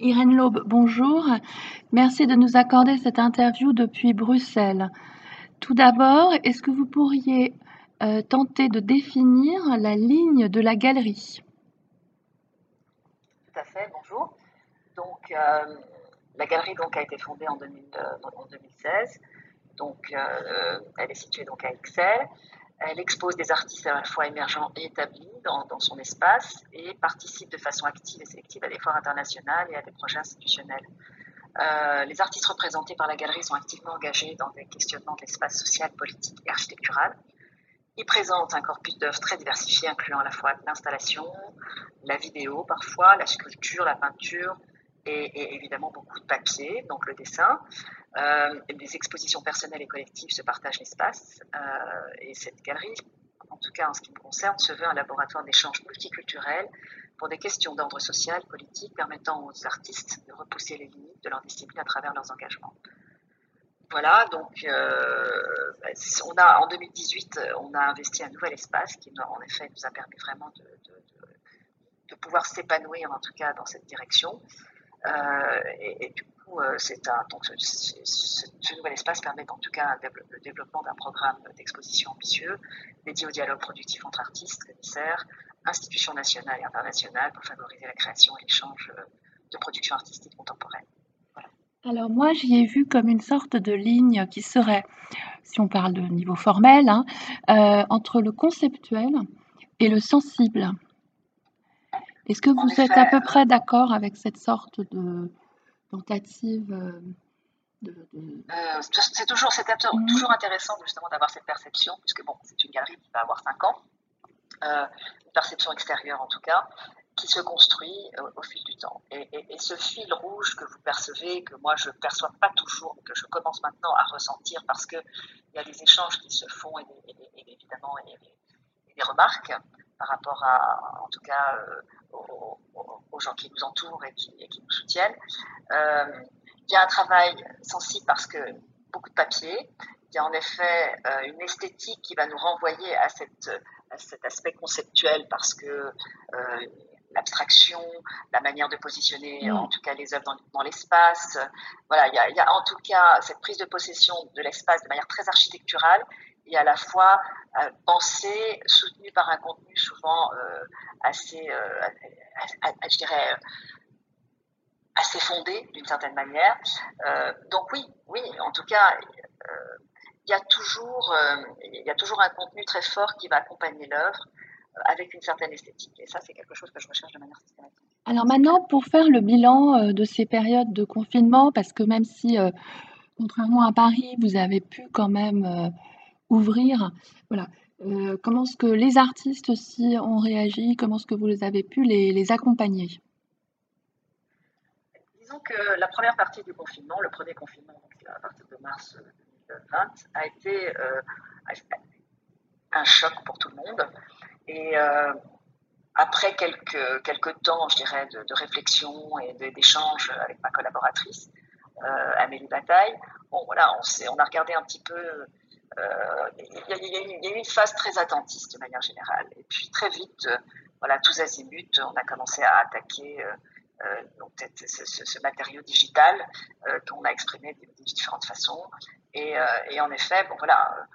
Irène Laube, bonjour. Merci de nous accorder cette interview depuis Bruxelles. Tout d'abord, est-ce que vous pourriez euh, tenter de définir la ligne de la galerie? Tout à fait, bonjour. Donc, euh, la galerie donc, a été fondée en, 2016. Donc, euh, elle est située donc, à Excel. Elle expose des artistes à la fois émergents et établis dans, son espace et participe de façon active et sélective à des foires internationales et à des projets institutionnels. Euh, les artistes représentés par la galerie sont activement engagés dans des questionnements de l'espace social, politique et architectural. Ils présentent un corpus d'œuvres très diversifié, incluant à la fois l'installation, la vidéo parfois, la sculpture, la peinture, et, évidemment beaucoup de papier, donc le dessin. Euh, des expositions personnelles et collectives se partagent l'espace euh, et cette galerie, en tout cas en ce qui me concerne, se veut un laboratoire d'échange multiculturel pour des questions d'ordre social, politique, permettant aux artistes de repousser les limites de leur discipline à travers leurs engagements. Voilà, donc euh, on a, en 2018, on a investi un nouvel espace qui, en effet, nous a permis vraiment de, pouvoir s'épanouir, en tout cas, dans cette direction. Et, du coup, euh, c'est un, donc ce, nouvel espace permet en tout cas le développement d'un programme d'exposition ambitieux dédié au dialogue productif entre artistes, commissaires, institutions nationales et internationales pour favoriser la création et l'échange de production artistique contemporaine. Alors moi, j'y ai vu comme une sorte de ligne qui serait, si on parle de niveau formel, hein, euh, entre le conceptuel et le sensible. Est-ce que vous êtes à peu près d'accord avec cette sorte de tentative euh, de, euh, C'est toujours, mhm. toujours intéressant justement d'avoir cette perception, puisque bon, c'est une galerie qui va avoir 5 ans, euh, une perception extérieure en tout cas, qui se construit au fil du temps. Et, ce fil rouge que vous percevez, que moi je ne perçois pas toujours, que je commence maintenant à ressentir parce qu'il y a des échanges qui se font et, évidemment des remarques par rapport à, en tout cas, aux, gens qui nous entourent et qui, nous soutiennent. Euh, il y a un travail sensible parce que beaucoup de papier. Il y a en effet euh, une esthétique qui va nous renvoyer à, cette, cet aspect conceptuel parce que euh, l'abstraction, la manière de positionner mm. en tout cas les œuvres dans, l'espace. Voilà, il y, a, il y, a, en tout cas cette prise de possession de l'espace de manière très architecturale et à la fois euh, pensée, soutenue par un contenu souvent euh, assez, euh, je dirais, assez fondé d'une certaine manière. donc oui, oui, en tout cas, il y a toujours, il y a toujours un contenu très fort qui va accompagner l'œuvre avec une certaine esthétique. Et ça, c'est quelque chose que je recherche de manière systématique. Alors maintenant, pour faire le bilan de ces périodes de confinement, parce que même si, contrairement à Paris, vous avez pu quand même ouvrir. Voilà. Euh, comment est-ce que les artistes aussi ont réagi Comment est-ce que vous les avez pu les, accompagner? Disons que la première partie du confinement, le premier confinement, à partir de mars 2020, a été euh, un choc pour tout le monde. Et euh, après quelques, quelques temps, je dirais, de, réflexion et d'échange avec ma collaboratrice, Amélie Bataille, bon, voilà, on, on a regardé un petit peu euh, il y, a eu une phase très attentiste de manière générale. Et puis très vite, euh, voilà, tous azimuts, on a commencé à attaquer euh, donc, ce, matériau digital qu'on a exprimé de, différentes façons. Et, en effet, bon, voilà,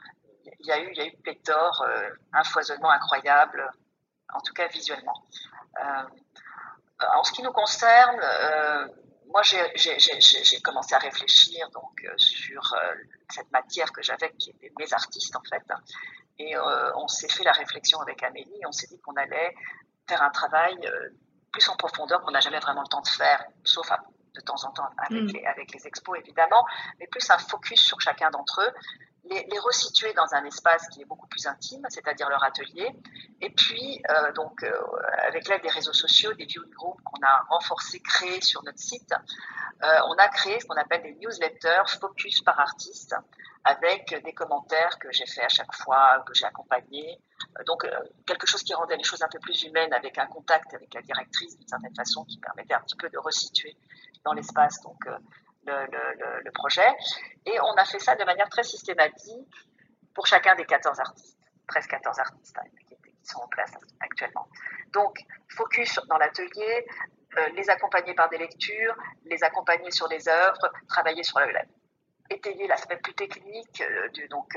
il y a eu, il y a eu pléthore, un foisonnement incroyable, en tout cas visuellement. en ce qui nous concerne, moi, j'ai commencé à réfléchir donc euh, sur euh, cette matière que j'avais, qui était mes artistes en fait. Et euh, on s'est fait la réflexion avec Amélie. On s'est dit qu'on allait faire un travail plus en profondeur qu'on n'a jamais vraiment le temps de faire, sauf de temps en temps avec, mm. les, avec les expos évidemment, mais plus un focus sur chacun d'entre eux les, resituer dans un espace qui est beaucoup plus intime, c'est-à-dire leur atelier. Et puis, euh, donc, euh, avec l'aide des réseaux sociaux, des viewing groups qu'on a renforcés, créés sur notre site, euh, on a créé ce qu'on appelle des newsletters focus par artiste, avec des commentaires que j'ai fait à chaque fois, que j'ai accompagnés. donc, quelque chose qui rendait les choses un peu plus humaines, avec un contact avec la directrice d'une certaine façon, qui permettait un petit peu de resituer dans l'espace. Le, projet. Et on a fait ça de manière très systématique pour chacun des 14 artistes, 13 14 artistes hein, qui, sont en place actuellement. Donc, focus dans l'atelier, les accompagner par des lectures, les accompagner sur des œuvres, travailler sur la, étayer l'aspect plus technique du, donc,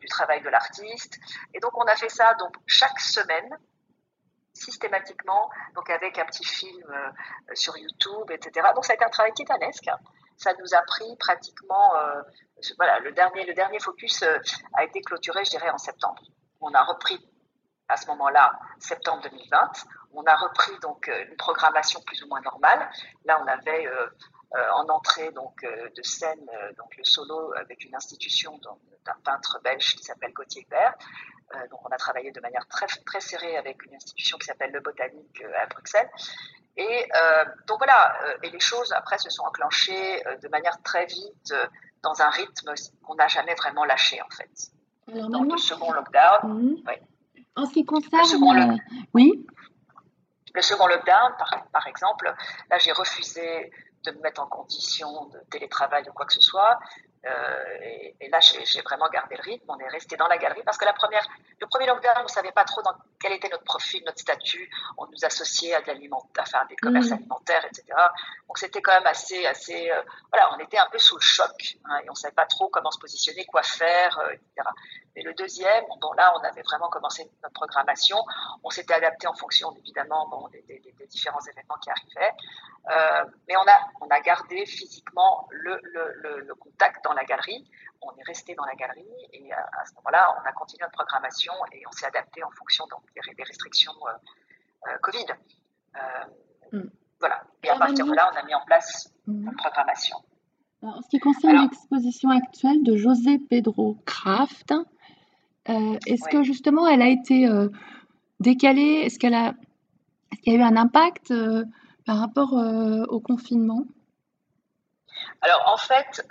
du travail de l'artiste. Et donc, on a fait ça donc, chaque semaine, systématiquement, donc avec un petit film sur YouTube, etc. Donc, ça a été un travail titanesque. Ça nous a pris pratiquement, voilà, le dernier, le dernier focus a été clôturé, je dirais, en septembre. On a repris à ce moment-là, septembre 2020. On a repris donc une programmation plus ou moins normale. Là, on avait euh, en entrée donc euh, de scène, euh, donc le solo avec une institution d'un peintre belge qui s'appelle Gauthier Père. donc on a travaillé de manière très très serrée avec une institution qui s'appelle le Botanique à Bruxelles. Et donc voilà, et les choses après se sont enclenchées de manière très vite dans un rythme qu'on n'a jamais vraiment lâché en fait. Alors, dans le second lockdown. Mhm. En ce qui concerne. Oui. Le second lockdown, par, par exemple, là j'ai refusé de me mettre en condition de télétravail ou quoi que ce soit. Euh, et, là, j'ai vraiment gardé le rythme. On est resté dans la galerie parce que la première, le premier lockdown, on ne savait pas trop dans quel était notre profil, notre statut. On nous associait à, de enfin, des commerces mmh. alimentaires, etc. Donc c'était quand même assez, assez, euh, voilà, on était un peu sous le choc hein, et on ne savait pas trop comment se positionner, quoi faire, euh, etc. Et le deuxième, bon là, on avait vraiment commencé notre programmation. On s'était adapté en fonction, évidemment, bon, des, des, des, différents événements qui arrivaient. Euh, mais on a, on a gardé physiquement le, le, le, contact dans la galerie. On est resté dans la galerie et à, à ce moment-là, on a continué notre programmation et on s'est adapté en fonction donc, des, restrictions euh, euh, Covid. Mm. Voilà. Et à partir de là, on a mis en place mm. une programmation. en ce qui concerne l'exposition actuelle de José Pedro Kraft, euh, est-ce que justement elle a été euh, décalée? Est-ce qu'elle a, est qu'il y a eu un impact euh, par rapport au confinement? Alors en fait,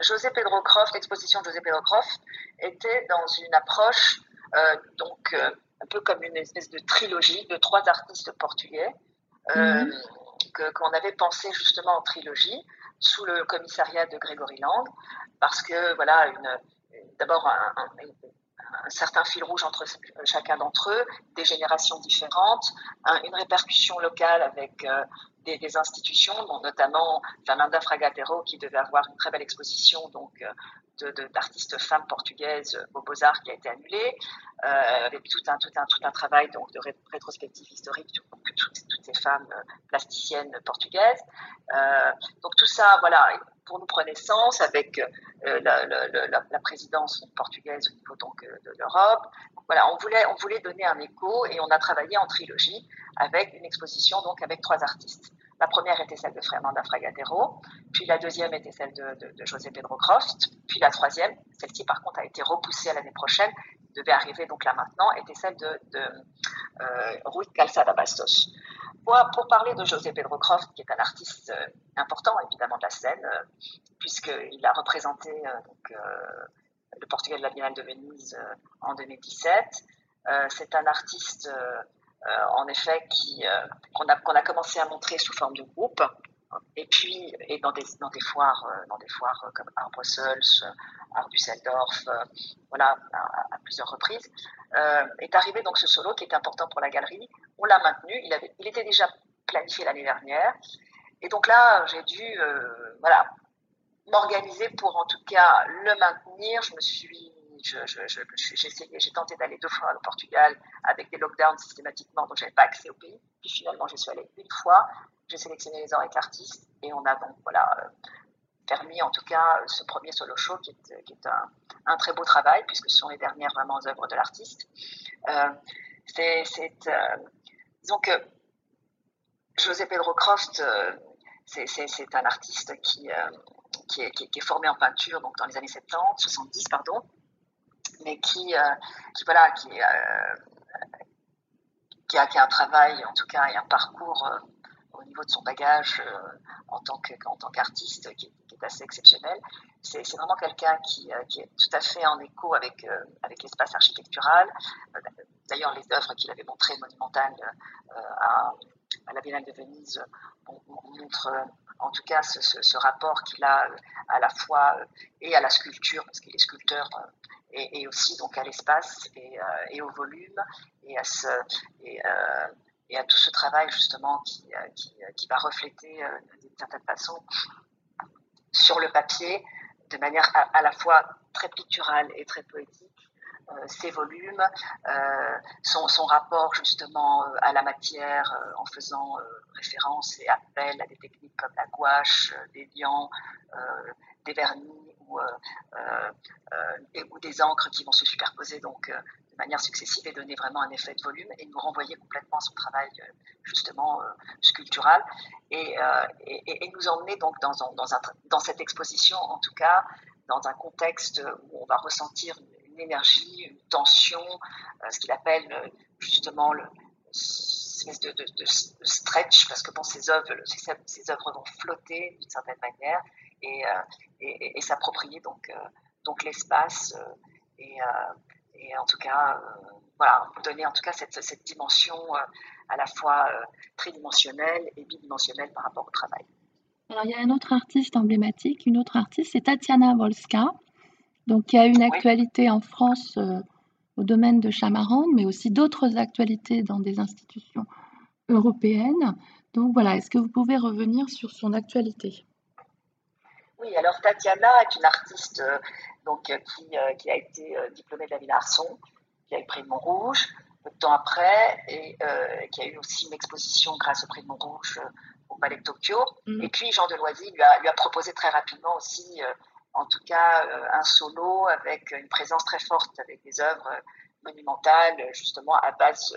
José Pedro Croft, l'exposition de José Pedro Croft était dans une approche donc un peu comme une espèce de trilogie de trois artistes portugais mhm. qu'on avait pensé justement en trilogie sous le commissariat de Grégory Lang parce que voilà une d'abord un, certain fil rouge entre chacun d'entre eux, des générations différentes, une répercussion locale avec euh, des, institutions, dont notamment Fernanda Fragatero, qui devait avoir une très belle exposition donc euh, d'artistes femmes portugaises aux Beaux-Arts qui a été annulée, euh, avec tout un, tout, un, tout un travail donc, de rétrospective historique toutes, toutes, ces femmes euh, plasticiennes portugaises. Euh, donc tout ça, voilà, pour nous prenait sens avec euh, la, la, présidence portugaise au niveau donc de l'Europe. Voilà, on voulait, on voulait donner un écho et on a travaillé en trilogie avec une exposition donc avec trois artistes. La première était celle de Fernanda Fragatero, puis la deuxième était celle de, José Pedro Croft, puis la troisième, celle-ci par contre a été repoussée à l'année prochaine, devait arriver donc là maintenant, était celle de, de euh, Rui Calçada Bastos. Pour, parler de José Pedro Croft, qui est un artiste euh, important évidemment de la scène, euh, puisqu'il a représenté euh, euh, le Portugal de la Biennale de Venise en 2017, c'est un artiste en effet qu'on a, qu'on a commencé à montrer sous forme de groupe et puis et dans des dans des foires dans des foires comme Art Brussels, Art Düsseldorf, voilà à, plusieurs reprises euh, est arrivé donc ce solo qui est important pour la galerie. On l'a maintenu. Il il était déjà planifié l'année dernière et donc là j'ai dû euh, voilà m'organiser pour en tout cas le maintenir. Je me suis j'ai tenté d'aller deux fois au Portugal avec des lockdowns systématiquement, donc j'avais pas accès au pays. Puis finalement, je suis allée une fois j'ai sélectionné les avec l'artiste et on a donc euh, permis en tout cas ce premier solo show qui est, un, très beau travail puisque ce sont les dernières vraiment œuvres de l'artiste. Euh, euh, disons que José Pedro Croft, euh, c'est, un artiste qui, est, qui, est, formé en peinture donc dans les années 70, 70 pardon, mais qui, euh, voilà qui, qui a, qui a un travail en tout cas et un parcours au niveau de son bagage euh, en tant qu'artiste qui, qui, est assez exceptionnel. C'est vraiment quelqu'un qui, euh, qui, est tout à fait en écho avec, euh, avec l'espace architectural. D'ailleurs, les œuvres qu'il avait montrées monumentales à, la Biennale de Venise on, on montre en tout cas ce, ce, ce rapport qu'il a à la fois et à la sculpture, parce qu'il est sculpteur, et, aussi donc à l'espace et, et, au volume et à ce, et, à tout ce travail justement qui, qui, va refléter d'une certaine façon sur le papier de manière à, la fois très picturale et très poétique ses volumes, son, son, rapport justement à la matière en faisant référence et appel à des techniques comme la gouache, des liants, des vernis ou, ou des encres qui vont se superposer donc de manière successive et donner vraiment un effet de volume et nous renvoyer complètement à son travail justement sculptural. Et, nous emmener donc dans, cette exposition en tout cas dans un contexte où on va ressentir une énergie, une tension, ce qu'il appelle justement le, espèce de, stretch, parce que bon, ces œuvres, ces, œuvres vont flotter d'une certaine manière et, et s'approprier donc, donc l'espace et, et en tout cas, euh, voilà, donner en tout cas cette, cette dimension euh, à la fois euh, tridimensionnelle et bidimensionnelle par rapport au travail. Alors, il y a un autre artiste emblématique, une autre artiste, c'est Tatiana Volska, donc qui a une actualité en France au domaine de Chamarande, mais aussi d'autres actualités dans des institutions européennes. Donc voilà, est-ce que vous pouvez revenir sur son actualité? Oui, alors Tatiana est une artiste donc, euh, qui, euh, qui, a été euh, diplômé de la Villa Arson, qui a eu le prix de Montrouge peu de temps après, et qui a eu aussi une exposition grâce au prix de Montrouge au Palais de Tokyo. Mm. Et puis Jean Deloisy lui a, lui a proposé très rapidement aussi, en tout cas, un solo avec une présence très forte, avec des œuvres monumentales, justement à base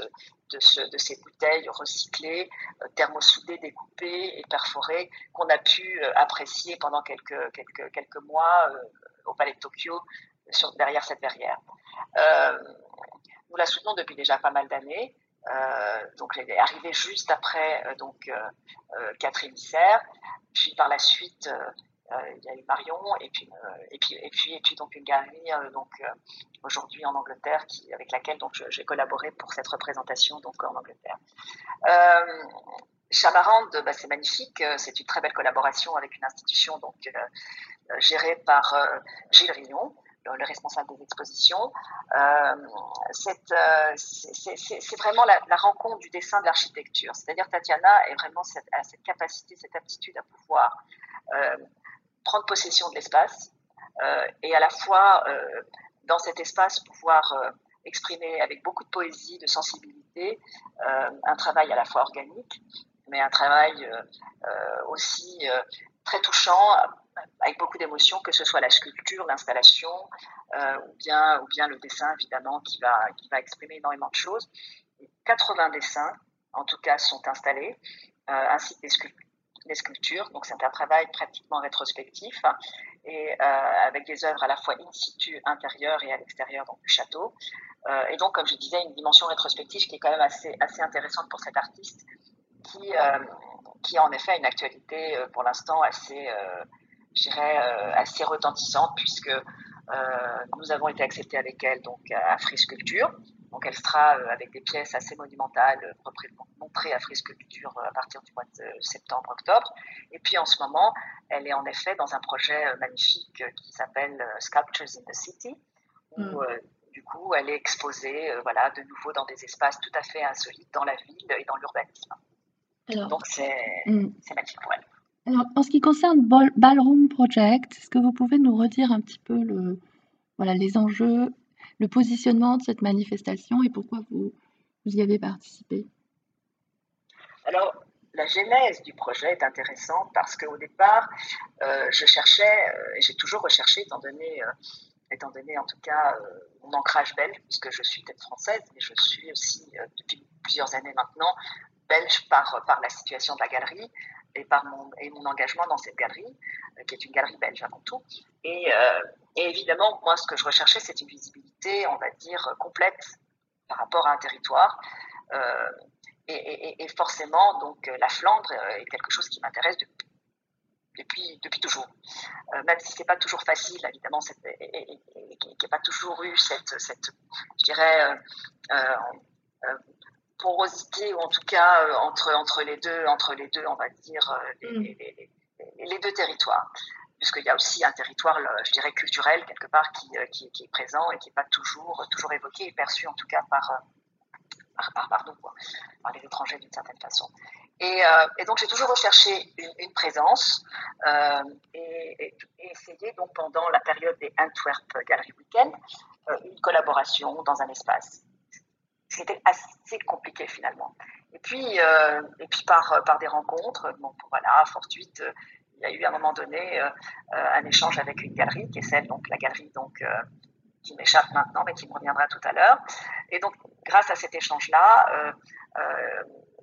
de, de ces bouteilles recyclées, thermosoudées, découpées et perforées, qu'on a pu apprécier pendant quelques, mois au Palais de Tokyo, derrière cette verrière. Euh, nous la soutenons depuis déjà pas mal d'années. Euh, donc, elle est arrivée juste après euh, donc Catherine. Puis par la suite, il y a eu Marion et puis et puis et puis et puis donc une galerie donc aujourd'hui en Angleterre avec laquelle donc j'ai collaboré pour cette représentation donc en Angleterre. Chamarande, bah, c'est magnifique, c'est une très belle collaboration avec une institution donc euh, géré par euh, Gilles Rion, le responsable des expositions. Euh, c'est vraiment la, rencontre du dessin de l'architecture. C'est-à-dire Tatiana est vraiment cette capacité, cette aptitude à pouvoir prendre possession de l'espace et à la fois dans cet espace pouvoir exprimer avec beaucoup de poésie, de sensibilité, un travail à la fois organique, mais un travail aussi très touchant avec beaucoup d'émotions, que ce soit la sculpture, l'installation, euh, ou, bien, ou bien le dessin, évidemment, qui va, qui va exprimer énormément de choses. 80 dessins, en tout cas, sont installés, euh, ainsi que des, sculptures. Donc, c'est un travail pratiquement rétrospectif, et euh, avec des œuvres à la fois in situ, intérieures et à l'extérieur du château. et donc, comme je disais, une dimension rétrospective qui est quand même assez, assez intéressante pour cet artiste, qui, qui a en effet une actualité pour l'instant assez euh, assez retentissante puisque euh, nous avons été acceptés avec elle donc à Free Sculpture. Donc elle sera euh, avec des pièces assez monumentales montrées à Free Sculpture à partir du mois de septembre-octobre. Et puis en ce moment, elle est en effet dans un projet magnifique qui s'appelle Sculptures in the City, où mm. du coup elle est exposée voilà, de nouveau dans des espaces tout à fait insolites dans la ville et dans l'urbanisme. Donc c'est mm. magnifique pour elle en ce qui concerne Ballroom Project, est-ce que vous pouvez nous redire un petit peu le, voilà, les enjeux, le positionnement de cette manifestation et pourquoi vous, vous y avez participé? Alors, la genèse du projet est intéressante parce qu'au départ, euh, je cherchais, euh, et j'ai toujours recherché, étant donné, euh, étant donné en tout cas mon ancrage belge, puisque je suis tête française, mais je suis aussi depuis plusieurs années maintenant belge par, par la situation de la galerie, et par mon, et mon engagement dans cette galerie, euh, qui est une galerie belge avant tout. Et, euh, et évidemment, moi, ce que je recherchais, c'est une visibilité, on va dire, complète par rapport à un territoire. Euh, et, et, forcément, donc, la Flandre est quelque chose qui m'intéresse depuis, depuis, depuis, toujours. même si c'est pas toujours facile, évidemment, et, qui n'a pas toujours eu cette, cette je dirais, porosité ou en tout cas euh, entre entre les deux entre les deux on va dire euh, mm. les, les, deux territoires puisqu'il y a aussi un territoire je dirais culturel quelque part qui, euh, qui, qui est présent et qui n'est pas toujours toujours évoqué et perçu en tout cas par par, par, nous, par les étrangers d'une certaine façon. Et, euh, et donc j'ai toujours recherché une, une présence euh, et, et, essayé donc pendant la période des Antwerp Gallery Weekend euh, une collaboration dans un espace. C'était assez compliqué finalement. Et puis, euh, et puis par, par des rencontres, bon, voilà, fortuite, il y a eu à un moment donné euh, un échange avec une galerie qui est celle, donc la galerie donc, qui m'échappe maintenant, mais qui me reviendra tout à l'heure. Et donc, grâce à cet échange-là,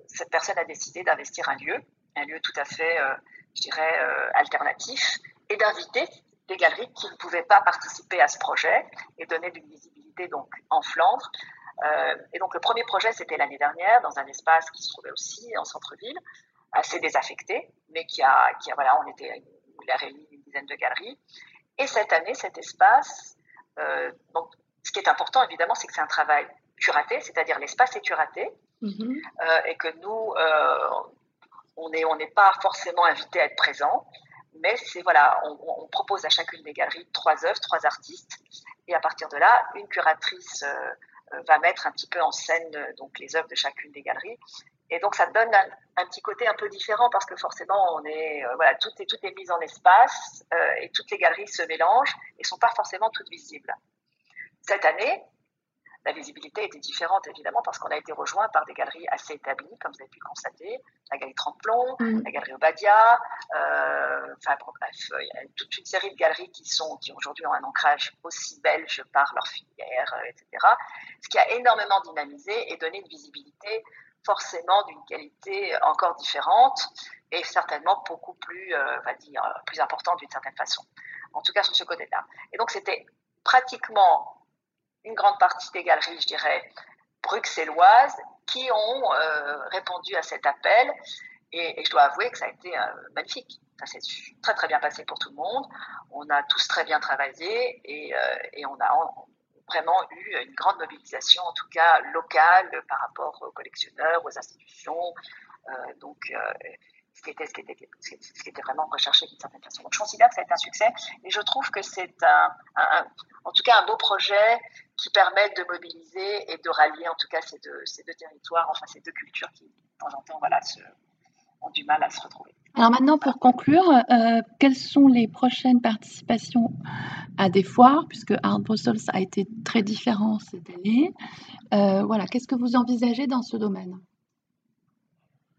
cette personne a décidé d'investir un lieu, un lieu tout à fait, euh, je dirais, euh, alternatif, et d'inviter des galeries qui ne pouvaient pas participer à ce projet et donner d'une visibilité donc en Flandre. Euh, et donc le premier projet, c'était l'année dernière, dans un espace qui se trouvait aussi en centre-ville, assez désaffecté, mais qui a, qui a voilà, on était, il a réuni une dizaine de galeries. Et cette année, cet espace, euh, donc, ce qui est important évidemment, c'est que c'est un travail curaté, c'est-à-dire l'espace est curaté, mm-hmm. euh, et que nous, euh, on n'est on pas forcément invité à être présent, mais c'est voilà, on, on, propose à chacune des galeries trois œuvres, trois artistes, et à partir de là, une curatrice va mettre un petit peu en scène euh, donc les œuvres de chacune des galeries. Et donc ça donne un, petit côté un peu différent parce que forcément on est euh, voilà tout est tout est mis en espace et toutes les galeries se mélangent et sont pas forcément toutes visibles. Cette année, la visibilité était différente, évidemment, parce qu'on a été rejoint par des galeries assez établies, comme vous avez pu le constater, la galerie Tremplon, mmh. la galerie Obadia, euh, enfin bref, il y a toute une série de galeries qui sont, qui aujourd'hui ont un ancrage aussi belge par leur filière, euh, etc. Ce qui a énormément dynamisé et donné une visibilité forcément d'une qualité encore différente et certainement beaucoup plus, euh, on va dire, plus importante d'une certaine façon. En tout cas sur ce côté-là. Et donc c'était pratiquement une grande partie des galeries, je dirais, bruxelloises, qui ont euh, répondu à cet appel. Et, je dois avouer que ça a été euh, magnifique. Ça s'est très très bien passé pour tout le monde. On a tous très bien travaillé et, euh, on a vraiment eu une grande mobilisation, en tout cas locale, par rapport aux collectionneurs, aux institutions. Donc, ce qui, était, vraiment recherché d'une certaine façon. Donc je considère que ça a été un succès et je trouve que c'est un, en tout cas un beau projet qui permet de mobiliser et de rallier en tout cas ces deux, territoires, enfin ces deux cultures qui de temps en temps ont du mal à se retrouver. Alors maintenant, pour conclure, euh, quelles sont les prochaines participations à des foires, puisque Art Brussels a été très différent cette année. Euh, voilà, qu'est-ce que vous envisagez dans ce domaine?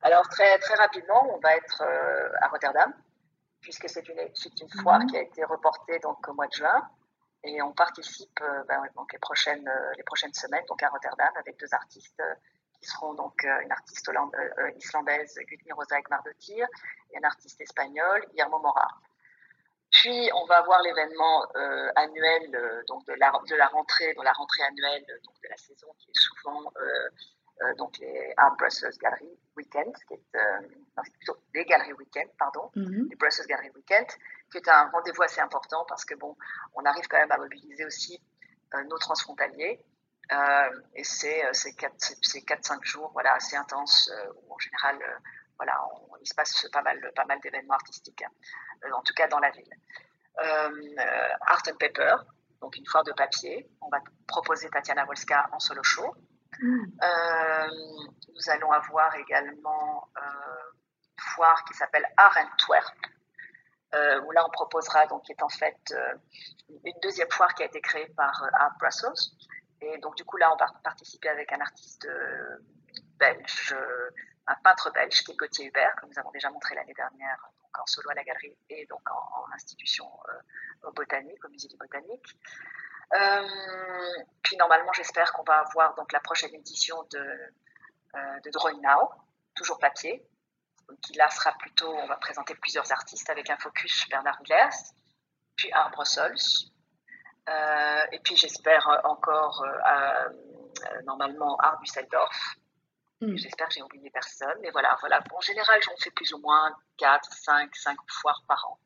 Alors très, très rapidement, on va être euh, à Rotterdam, puisque c'est une, une foire mmh. qui a été reportée donc, au mois de juin. Et on participe euh, ben, donc, les, prochaines, euh, les prochaines semaines donc, à Rotterdam avec deux artistes qui seront donc une artiste islandaise, Gudni Rosa Mardotir, et un artiste espagnol, Guillermo Mora. Puis on va avoir l'événement euh, annuel euh, donc de la, de la rentrée, de la rentrée annuelle donc de la saison qui est souvent euh, euh, donc les Art Brussels Gallery Weekend, qui est, euh, non, plutôt les Galeries Weekend, pardon, mm -hmm. les Brussels Gallery Weekend, qui est un rendez-vous assez important parce que bon, on arrive quand même à mobiliser aussi euh, nos transfrontaliers. Et c'est ces 4-5 jours voilà, assez intenses où en général voilà, on, il se passe pas mal, pas mal d'événements artistiques, hein, en tout cas dans la ville. Art and Paper, donc une foire de papier. On va proposer Tatiana Wolska en solo show. Euh, nous allons avoir également euh, une foire qui s'appelle Art Antwerp, euh, où là on proposera, donc qui est en fait euh, une deuxième foire qui a été créée par euh, Art Brussels. Et donc du coup là on va participer avec un artiste euh, belge, un peintre belge qui est Gauthier Hubert, que nous avons déjà montré l'année dernière donc en solo à la galerie et donc en, institution botanique, au musée du botanique. Euh, puis normalement, j'espère qu'on va avoir donc la prochaine édition de, euh, Drawing Now, toujours papier, qui là sera plutôt, on va présenter plusieurs artistes avec un focus Bernard Millers, puis Art Brussels, euh, et puis j'espère encore euh, normalement Art Düsseldorf. Mm. J'espère que j'ai oublié personne, mais voilà, voilà. En général, j'en fais plus ou moins 4, 5, 5 foires par an.